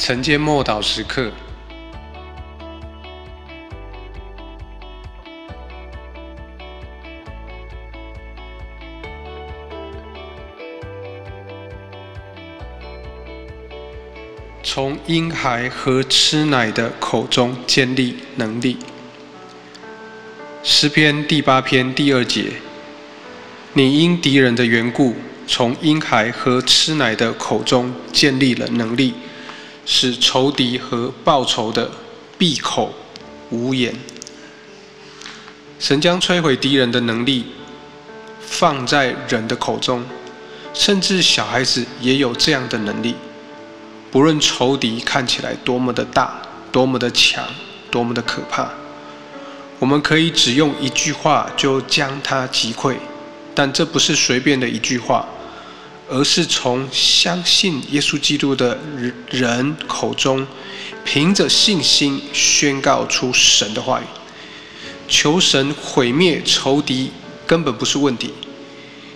晨间默祷时刻，从婴孩和吃奶的口中建立能力。诗篇第八篇第二节：你因敌人的缘故，从婴孩和吃奶的口中建立了能力。使仇敌和报仇的闭口无言。神将摧毁敌人的能力放在人的口中，甚至小孩子也有这样的能力。不论仇敌看起来多么的大、多么的强、多么的可怕，我们可以只用一句话就将他击溃，但这不是随便的一句话。而是从相信耶稣基督的人口中，凭着信心宣告出神的话语，求神毁灭仇敌根本不是问题。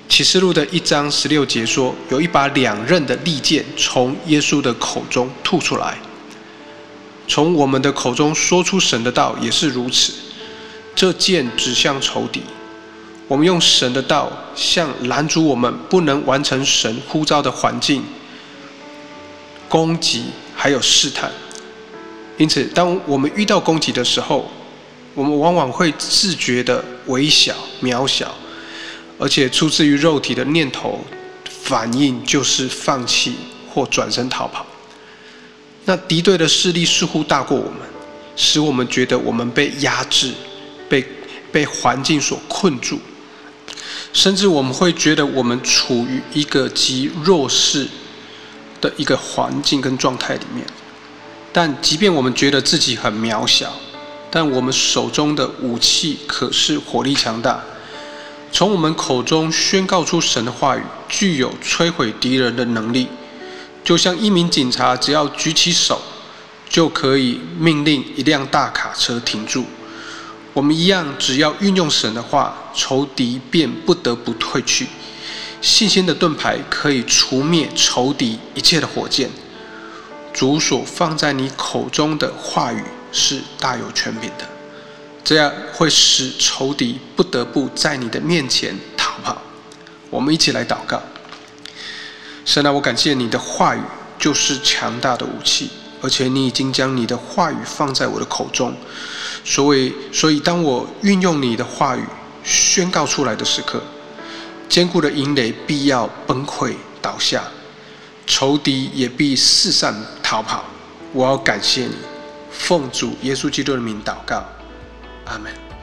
启示录的一章十六节说，有一把两刃的利剑从耶稣的口中吐出来。从我们的口中说出神的道也是如此，这剑指向仇敌。我们用神的道向拦阻我们不能完成神呼召的环境攻击，还有试探。因此，当我们遇到攻击的时候，我们往往会自觉的微小、渺小，而且出自于肉体的念头反应就是放弃或转身逃跑。那敌对的势力似乎大过我们，使我们觉得我们被压制、被被环境所困住。甚至我们会觉得我们处于一个极弱势的一个环境跟状态里面，但即便我们觉得自己很渺小，但我们手中的武器可是火力强大。从我们口中宣告出神的话语，具有摧毁敌人的能力，就像一名警察只要举起手，就可以命令一辆大卡车停住。我们一样，只要运用神的话，仇敌便不得不退去。信心的盾牌可以除灭仇敌一切的火箭。主所放在你口中的话语是大有权柄的，这样会使仇敌不得不在你的面前逃跑。我们一起来祷告。神啊，我感谢你的话语就是强大的武器。而且你已经将你的话语放在我的口中，所以，所以当我运用你的话语宣告出来的时刻，坚固的营垒必要崩溃倒下，仇敌也必四散逃跑。我要感谢你，奉主耶稣基督的名祷告，阿门。